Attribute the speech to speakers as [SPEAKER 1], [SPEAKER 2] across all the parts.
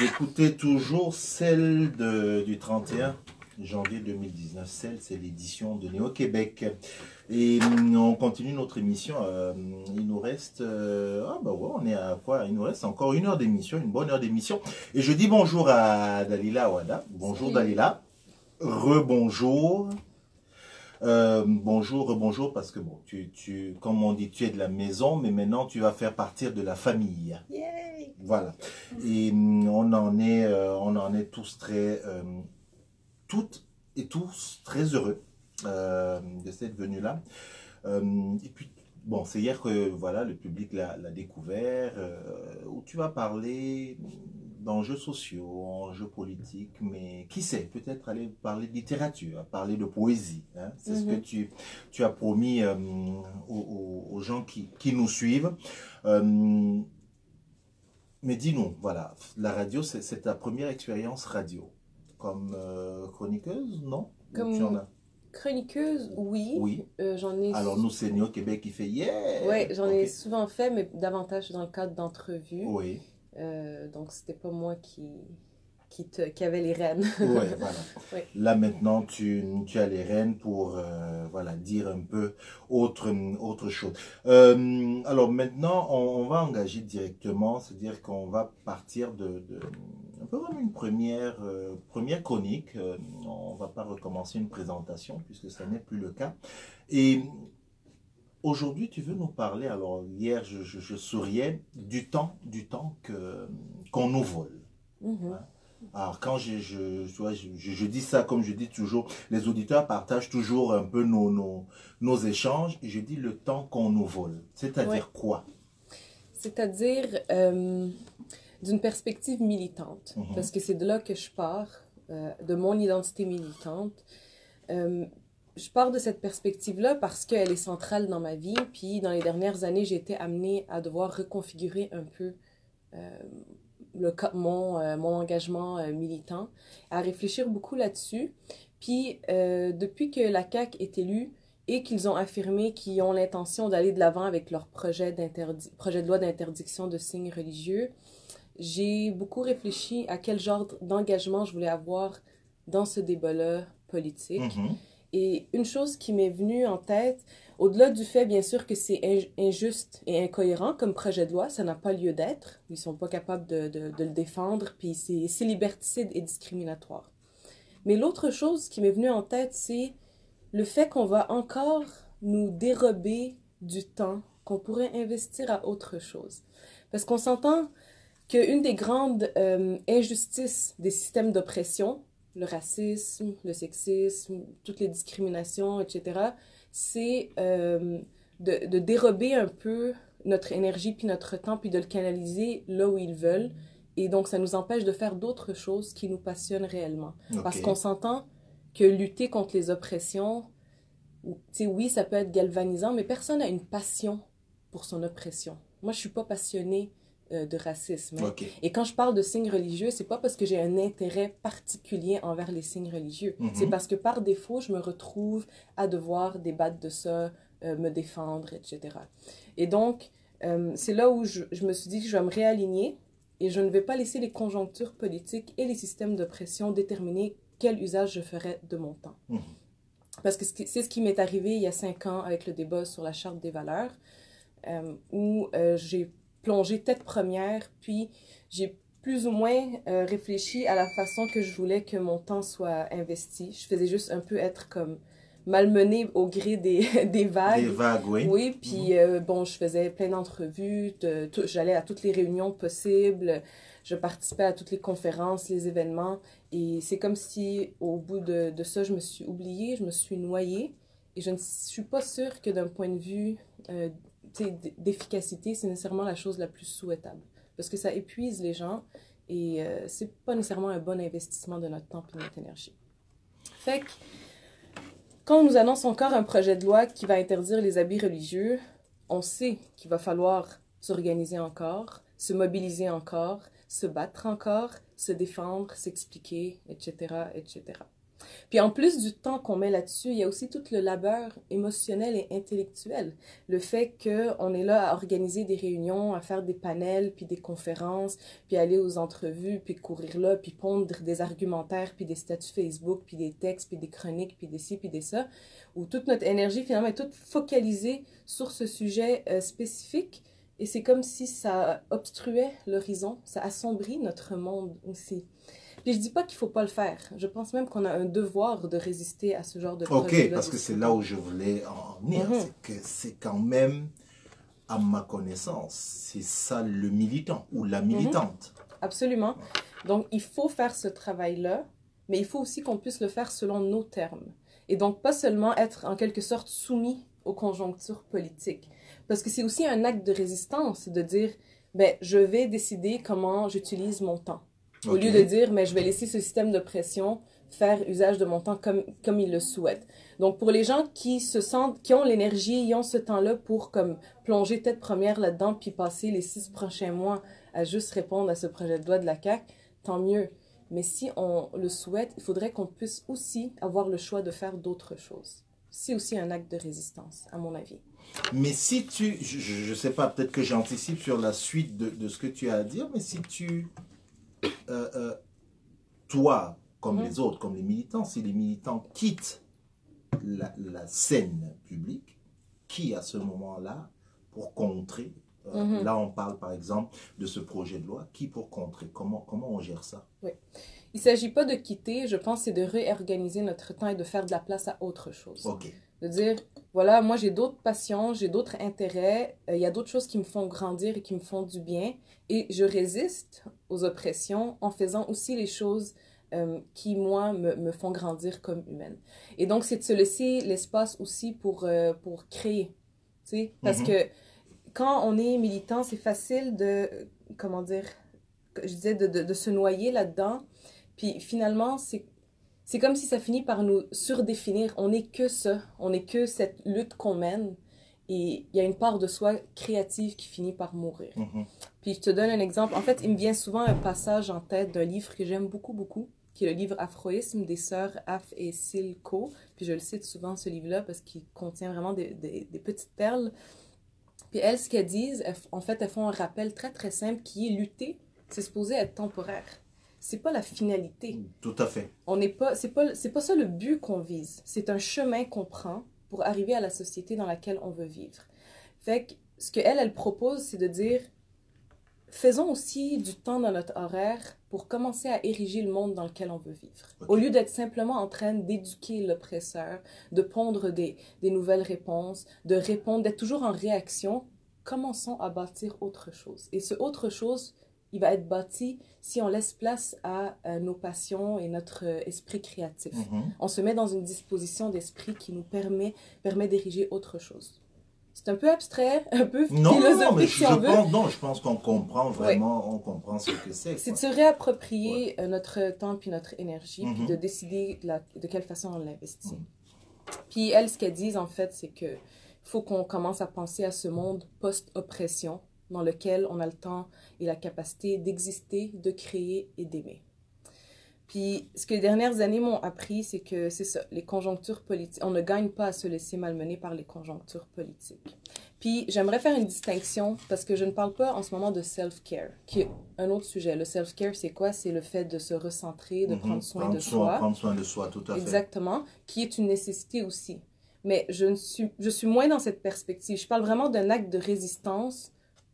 [SPEAKER 1] D'écouter toujours celle de, du 31 janvier 2019. Celle, c'est l'édition de Néo-Québec. Et hum, on continue notre émission. euh, il nous reste. euh, ah, bah ouais, on est à quoi? Il nous reste encore une heure d'émission, une bonne heure d'émission. Et je dis bonjour à Dalila Awada. Bonjour
[SPEAKER 2] Salut.
[SPEAKER 1] Dalila. Rebonjour. Euh, bonjour, bonjour, parce que bon, tu, tu, comme on dit, tu es de la maison, mais maintenant tu vas faire partir de la famille.
[SPEAKER 2] Yay!
[SPEAKER 1] Voilà. Et hum, on en est, euh, on en est tous très, euh, toutes et tous très heureux de cette venue-là. Euh, et puis, bon, c'est hier que voilà, le public l'a découvert, euh, où tu vas parler d'enjeux sociaux, enjeux politiques, mais qui sait, peut-être aller parler de littérature, parler de poésie. hein. C'est ce que
[SPEAKER 2] Mhm.
[SPEAKER 1] tu, tu as promis euh, aux, gens qui, qui nous suivent. Euh, mais dis-nous, voilà, la radio, c'est ta première expérience radio. Comme euh, chroniqueuse, non? Ou tu en as
[SPEAKER 2] Chroniqueuse, oui.
[SPEAKER 1] Oui.
[SPEAKER 2] Euh, j'en ai.
[SPEAKER 1] Alors nous, c'est Québec qui fait yeah
[SPEAKER 2] Ouais, j'en ai souvent fait, mais davantage dans le cadre d'entrevues.
[SPEAKER 1] Oui,
[SPEAKER 2] Euh, donc, c'était pas moi qui, qui, te, qui avait les rênes.
[SPEAKER 1] ouais, voilà.
[SPEAKER 2] Ouais.
[SPEAKER 1] Là maintenant, tu, tu as les rênes pour euh, voilà, dire un peu autre, autre chose. Euh, alors maintenant, on, on va engager directement, c'est-à-dire qu'on va partir de, de un peu comme une première, euh, première chronique. Euh, on va pas recommencer une présentation puisque ça n'est plus le cas. Et aujourd'hui, tu veux nous parler, alors hier je, je, je souriais, du temps, du temps que, qu'on nous vole.
[SPEAKER 2] Mhm.
[SPEAKER 1] Alors, quand je, je, tu vois, je, je- je dis ça, comme je dis toujours, les auditeurs partagent toujours un peu nos, nos, nos échanges. Je dis le temps qu'on nous vole. C'est-à-dire
[SPEAKER 2] Ouais.
[SPEAKER 1] quoi?
[SPEAKER 2] C'est-à-dire euh, d'une perspective militante.
[SPEAKER 1] Mhm.
[SPEAKER 2] Parce que c'est de là que je pars, euh, de mon identité militante. Euh, je pars de cette perspective-là parce qu'elle est centrale dans ma vie. Puis dans les dernières années, j'ai été amenée à devoir reconfigurer un peu euh, le, mon, mon engagement militant, à réfléchir beaucoup là-dessus. Puis depuis que la CAQ est élue et qu'ils ont affirmé qu'ils ont l'intention d'aller de l'avant avec leur projet, projet de loi d'interdiction de signes religieux, j'ai beaucoup réfléchi à quel genre d'engagement je voulais avoir dans ce débat-là politique.
[SPEAKER 1] Mhm.
[SPEAKER 2] Et une chose qui m'est venue en tête, au-delà du fait, bien sûr, que c'est in- injuste et incohérent comme projet de loi, ça n'a pas lieu d'être. Ils sont pas capables de, de- de le défendre, puis c'est liberticide et discriminatoire. Mais l'autre chose qui m'est venue en tête, c'est le fait qu'on va encore nous dérober du temps qu'on pourrait investir à autre chose. Parce qu'on s'entend qu'une des grandes euh, injustices des systèmes d'oppression, le racisme, le sexisme, toutes les discriminations, etc., c'est euh, de, de dérober un peu notre énergie puis notre temps puis de le canaliser là où ils veulent. Et donc, ça nous empêche de faire d'autres choses qui nous passionnent réellement. Parce qu'on s'entend que lutter contre les oppressions, ou- tu sais, oui, ça peut être galvanisant, mais personne n'a une passion pour son oppression. Moi, je suis pas passionnée euh, de racisme. hein. Et quand je parle de signes religieux, c'est pas parce que j'ai un intérêt particulier envers les signes religieux.
[SPEAKER 1] Mhm.
[SPEAKER 2] C'est parce que par défaut, je me retrouve à devoir débattre de ça, euh, me défendre, etc. Et donc, euh, c'est là où je, je me suis dit que je vais me réaligner et je ne vais pas laisser les conjonctures politiques et les systèmes d'oppression déterminer quel usage je ferai de mon temps.
[SPEAKER 1] Mhm.
[SPEAKER 2] Parce que c'est ce qui m'est arrivé il y a cinq ans avec le débat sur la charte des valeurs, euh, où euh, j'ai plongé tête première, puis j'ai plus ou moins euh, réfléchi à la façon que je voulais que mon temps soit investi. Je faisais juste un peu être comme malmenée au gré des, des vagues.
[SPEAKER 1] Des vagues, oui.
[SPEAKER 2] Oui, puis euh, bon, je faisais plein d'entrevues, de- j'allais à toutes les réunions possibles, je participais à toutes les conférences, les événements, et c'est comme si au bout de, de ça, je me suis oubliée, je me suis noyée, et je ne suis pas sûre que d'un point de vue euh, d'efficacité, c'est nécessairement la chose la plus souhaitable, parce que ça épuise les gens, et euh, c'est pas nécessairement un bon investissement de notre temps et de notre énergie. Fait que, quand on nous annonce encore un projet de loi qui va interdire les habits religieux, on sait qu'il va falloir s'organiser encore, se mobiliser encore, se battre encore, se défendre, s'expliquer, etc., etc. Puis en plus du temps qu'on met là-dessus, il y a aussi tout le labeur émotionnel et intellectuel. Le fait qu'on est là à organiser des réunions, à faire des panels, puis des conférences, puis aller aux entrevues, puis courir là, puis pondre des argumentaires, puis des statuts Facebook, puis des textes, puis des chroniques, puis des ci, puis des ça, où toute notre énergie finalement est toute focalisée sur ce sujet euh, spécifique. Et c'est comme si ça obstruait l'horizon, ça assombrit notre monde aussi. Puis je dis pas qu'il faut pas le faire. Je pense même qu'on a un devoir de résister à ce genre de
[SPEAKER 1] Ok, parce que c'est là où je voulais en venir. Mhm. C'est que c'est quand même, à ma connaissance, c'est ça le militant ou la militante.
[SPEAKER 2] Mhm. Absolument. Donc il faut faire ce travail-là, mais il faut aussi qu'on puisse le faire selon nos termes. Et donc pas seulement être en quelque sorte soumis aux conjonctures politiques. Parce que c'est aussi un acte de résistance de dire, ben, je vais décider comment j'utilise mon temps. Au lieu de dire, mais je vais laisser ce système de pression faire usage de mon temps comme, comme il le souhaite. Donc, pour les gens qui se sentent, qui ont l'énergie, qui ont ce temps-là pour comme plonger tête première là-dedans, puis passer les six prochains mois à juste répondre à ce projet de loi de la CAQ, tant mieux. Mais si on le souhaite, il faudrait qu'on puisse aussi avoir le choix de faire d'autres choses. C'est aussi un acte de résistance, à mon avis.
[SPEAKER 1] Mais si tu, je ne sais pas, peut-être que j'anticipe sur la suite de, de, ce que tu as à dire, mais si tu euh, euh, toi, comme mhm. les autres, comme les militants, si les militants quittent la, scène publique, qui à ce moment-là, pour contrer, euh, mhm. là on parle par exemple de ce projet de loi, qui pour contrer? Comment, comment on gère ça?
[SPEAKER 2] Oui. Il ne s'agit pas de quitter, je pense, c'est de réorganiser notre temps et de faire de la place à autre chose.
[SPEAKER 1] Ok.
[SPEAKER 2] De dire, voilà, moi j'ai d'autres passions, j'ai d'autres intérêts, il y a d'autres choses qui me font grandir et qui me font du bien, et je résiste aux oppressions en faisant aussi les choses euh, qui, moi, me, me, font grandir comme humaine. Et donc, c'est de se laisser l'espace aussi pour, euh, pour créer. Tu sais? Parce mm-hmm. que quand on est militant, c'est facile de, comment dire, je disais, de, de, de se noyer là-dedans. Puis finalement, c'est c'est comme si ça finit par nous surdéfinir. On n'est que ça. On n'est que cette lutte qu'on mène. Et il y a une part de soi créative qui finit par mourir. Mm-hmm. Puis je te donne un exemple. En fait, il me vient souvent un passage en tête d'un livre que j'aime beaucoup, beaucoup, qui est le livre Afroïsme des sœurs Af et Silco. Puis je le cite souvent, ce livre-là, parce qu'il contient vraiment des, des, des, petites perles. Puis elles, ce qu'elles disent, en fait, elles font un rappel très, très simple qui est lutter, c'est supposé être temporaire. C'est pas la finalité.
[SPEAKER 1] Tout à fait.
[SPEAKER 2] On n'est pas, c'est pas, c'est pas ça le but qu'on vise. C'est un chemin qu'on prend pour arriver à la société dans laquelle on veut vivre. Fait que ce qu'elle, elle propose, c'est de dire faisons aussi du temps dans notre horaire pour commencer à ériger le monde dans lequel on veut vivre. Au lieu d'être simplement en train d'éduquer l'oppresseur, de pondre des, des nouvelles réponses, de répondre, d'être toujours en réaction, commençons à bâtir autre chose. Et ce autre chose, il va être bâti si on laisse place à, nos passions et notre euh, esprit créatif. Mm-hmm. On se met dans une disposition d'esprit qui nous permet, permet d'ériger autre chose. C'est un peu abstrait, un peu
[SPEAKER 1] non, philosophique non, mais je, Pense, non, je pense qu'on comprend vraiment, on comprend ce que c'est.
[SPEAKER 2] C'est de se réapproprier euh, notre temps puis notre énergie, puis mm-hmm. de décider de, quelle façon on l'investit. Mm. Puis elles, ce qu'elles disent en fait, c'est que faut qu'on commence à penser à ce monde post-oppression dans lequel on a le temps et la capacité d'exister, de créer et d'aimer. Puis, ce que les dernières années m'ont appris, c'est que c'est ça, les conjonctures politiques, on ne gagne pas à se laisser malmener par les conjonctures politiques. Puis, j'aimerais faire une distinction parce que je ne parle pas en ce moment de self-care, qui est un autre sujet. Le self-care, c'est quoi? C'est le fait de se recentrer, de mhm. prendre soin de soi.
[SPEAKER 1] Prendre soin de soi, tout à
[SPEAKER 2] fait. Exactement, qui est une nécessité aussi. Mais je, ne suis, je suis moins dans cette perspective. Je parle vraiment d'un acte de résistance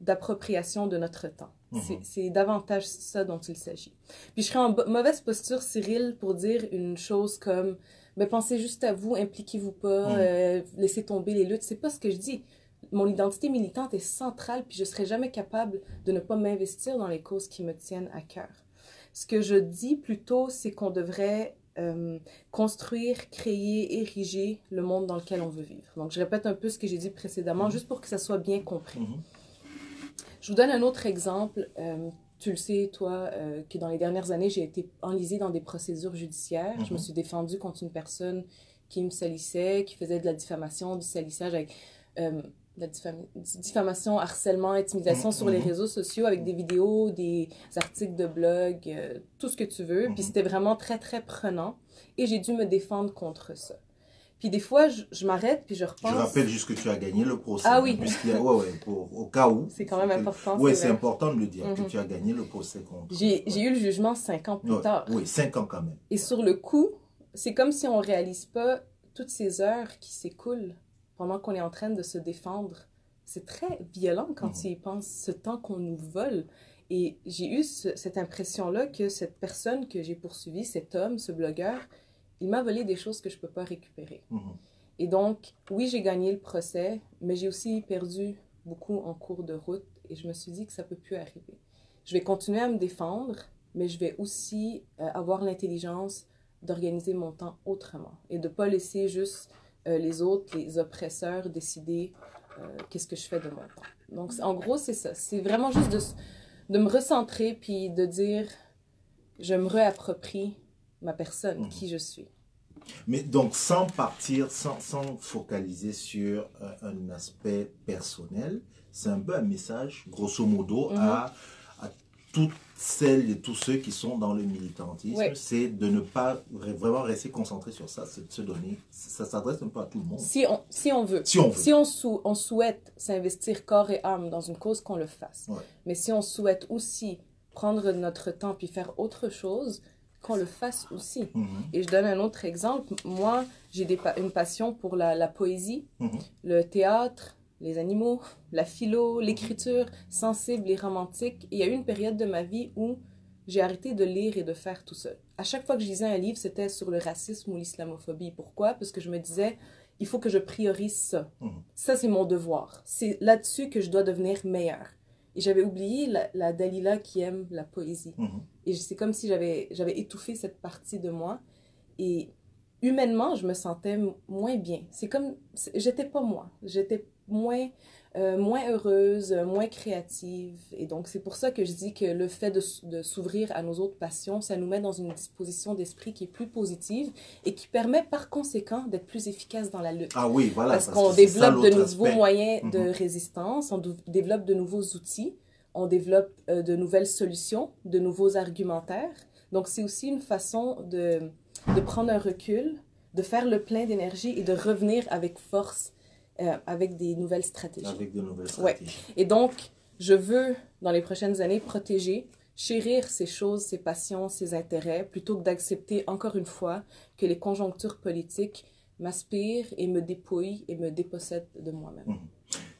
[SPEAKER 2] d'appropriation de notre temps. Mhm. C'est davantage ça dont il s'agit. Puis je serais en mauvaise posture, Cyril, pour dire une chose comme mais ben, pensez juste à vous, impliquez-vous pas, mhm. euh, laissez tomber les luttes. C'est pas ce que je dis. Mon identité militante est centrale, puis je serai jamais capable de ne pas m'investir dans les causes qui me tiennent à cœur. Ce que je dis plutôt, c'est qu'on devrait euh, construire, créer, ériger le monde dans lequel on veut vivre. Donc, je répète un peu ce que j'ai dit précédemment, mhm. juste pour que ça soit bien compris. Je vous donne un autre exemple. Euh, tu le sais, toi, euh, que dans les dernières années, j'ai été enlisée dans des procédures judiciaires. Je me mhm. suis défendue contre une personne qui me salissait, qui faisait de la diffamation, du salissage avec... Euh, la diffamation, harcèlement, intimidation sur les réseaux sociaux avec des vidéos, des articles de blog, euh, tout ce que tu veux. Puis c'était vraiment très, très prenant. Et j'ai dû me défendre contre ça. Puis des fois, je, m'arrête, puis je repense.
[SPEAKER 1] Je rappelle juste que tu as gagné le procès.
[SPEAKER 2] Ah oui.
[SPEAKER 1] Puisqu'il y a, ouais, ouais, pour, au cas où.
[SPEAKER 2] C'est quand même important.
[SPEAKER 1] Oui, c'est important de le dire, que mhm. tu as gagné le procès contre.
[SPEAKER 2] J'ai eu le jugement cinq ans plus tard.
[SPEAKER 1] Oui, cinq ans quand même.
[SPEAKER 2] Et sur le coup, c'est comme si on réalise pas toutes ces heures qui s'écoulent pendant qu'on est en train de se défendre. C'est très violent quand mhm. tu y penses, ce temps qu'on nous vole. Et j'ai eu cette impression-là que cette personne que j'ai poursuivie, cet homme, ce blogueur, il m'a volé des choses que je ne peux pas récupérer. Mhm. Et donc, oui, j'ai gagné le procès, mais j'ai aussi perdu beaucoup en cours de route et je me suis dit que ça ne peut plus arriver. Je vais continuer à me défendre, mais je vais aussi euh, avoir l'intelligence d'organiser mon temps autrement et de ne pas laisser juste euh, les autres, les oppresseurs, décider euh, qu'est-ce que je fais de mon temps. Donc, en gros, c'est ça. C'est vraiment juste de, de me recentrer puis de dire, je me réapproprie ma personne, mhm. qui je suis.
[SPEAKER 1] Mais donc, sans partir, sans, sans focaliser sur euh, un aspect personnel, c'est un peu un message, grosso modo, mhm. à, à, toutes celles et tous ceux qui sont dans le militantisme, c'est de ne pas vraiment rester concentré sur ça, c'est de se donner, ça s'adresse un peu à tout le monde.
[SPEAKER 2] Si on, si on veut,
[SPEAKER 1] si on,
[SPEAKER 2] Si on, on souhaite s'investir corps et âme dans une cause, qu'on le fasse. Mais si on souhaite aussi prendre notre temps puis faire autre chose, qu'on le fasse aussi. Mhm. Et je donne un autre exemple. Moi, j'ai une passion pour la, poésie, mhm. le théâtre, les animaux, la philo, l'écriture sensible et romantique. Et il y a eu une période de ma vie où j'ai arrêté de lire et de faire tout seul. À chaque fois que je lisais un livre, c'était sur le racisme ou l'islamophobie. Pourquoi? Parce que je me disais, il faut que je priorise ça. Mhm. Ça, c'est mon devoir. C'est là-dessus que je dois devenir meilleur. Et j'avais oublié la, Dalila qui aime la poésie. Mhm. Et c'est comme si j'avais étouffé cette partie de moi. Et humainement, je me sentais moins bien. C'est comme, j'étais pas moi. J'étais moins euh, moins heureuse, moins créative. Et donc, c'est pour ça que je dis que le fait de, de s'ouvrir à nos autres passions, ça nous met dans une disposition d'esprit qui est plus positive et qui permet par conséquent d'être plus efficace dans la lutte.
[SPEAKER 1] Ah oui, voilà.
[SPEAKER 2] Parce, qu'on développe de nouveaux moyens de mhm. résistance, on développe de nouveaux outils, on développe euh, de nouvelles solutions, de nouveaux argumentaires. Donc, c'est aussi une façon de, de prendre un recul, de faire le plein d'énergie et de revenir avec force euh, avec des nouvelles stratégies.
[SPEAKER 1] Avec de nouvelles stratégies.
[SPEAKER 2] Et donc, je veux, dans les prochaines années, protéger, chérir ces choses, ces passions, ces intérêts, plutôt que d'accepter, encore une fois, que les conjonctures politiques m'aspirent et me dépouillent et me dépossèdent de moi-même. Mhm.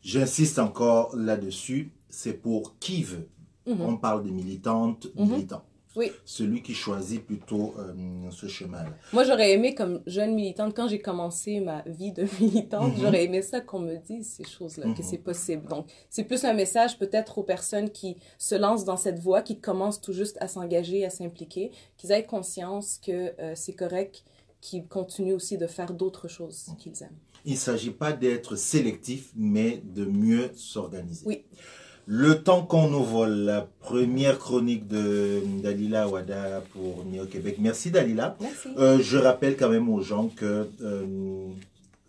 [SPEAKER 1] J'insiste encore là-dessus, c'est pour qui veut. Mhm. On parle des militantes, mhm. militants.
[SPEAKER 2] Oui.
[SPEAKER 1] Celui qui choisit plutôt euh, ce chemin-là.
[SPEAKER 2] Moi, j'aurais aimé, comme jeune militante, quand j'ai commencé ma vie de militante, mhm. j'aurais aimé ça qu'on me dise ces choses-là, que mhm. c'est possible. Donc, c'est plus un message peut-être aux personnes qui se lancent dans cette voie, qui commencent tout juste à s'engager, à s'impliquer, qu'ils aient conscience que euh, c'est correct, qu'ils continuent aussi de faire d'autres choses qu'ils aiment.
[SPEAKER 1] Il ne s'agit pas d'être sélectif, mais de mieux s'organiser.
[SPEAKER 2] Oui.
[SPEAKER 1] Le temps qu'on nous vole, la première chronique de Dalila Wada pour Néo Québec. Merci Dalila.
[SPEAKER 2] Merci.
[SPEAKER 1] Euh, je rappelle quand même aux gens que, euh,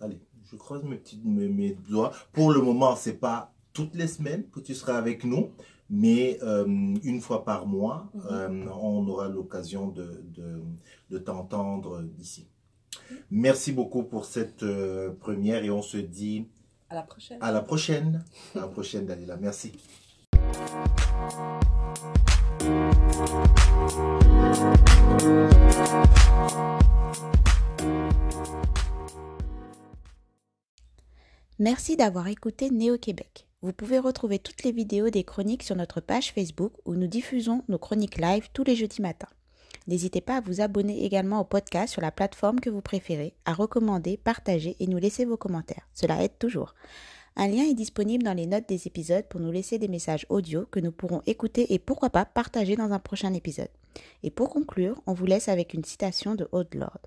[SPEAKER 1] allez, je croise mes, petits, mes, doigts. Pour le moment, c'est pas toutes les semaines que tu seras avec nous, mais euh, une fois par mois, mhm. on aura l'occasion de, de, de t'entendre d'ici. Merci beaucoup pour cette première et on se dit
[SPEAKER 2] à la prochaine.
[SPEAKER 1] À la prochaine. À la prochaine, Dalila. Merci.
[SPEAKER 3] Merci d'avoir écouté Néo-Québec. Vous pouvez retrouver toutes les vidéos des chroniques sur notre page Facebook où nous diffusons nos chroniques live tous les jeudis matins. N'hésitez pas à vous abonner également au podcast sur la plateforme que vous préférez, à recommander, partager et nous laisser vos commentaires. Cela aide toujours. Un lien est disponible dans les notes des épisodes pour nous laisser des messages audio que nous pourrons écouter et pourquoi pas partager dans un prochain épisode. Et pour conclure, on vous laisse avec une citation de Haute Lord.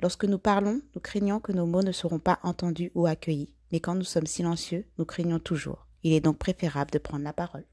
[SPEAKER 3] Lorsque nous parlons, nous craignons que nos mots ne seront pas entendus ou accueillis, mais quand nous sommes silencieux, nous craignons toujours. Il est donc préférable de prendre la parole.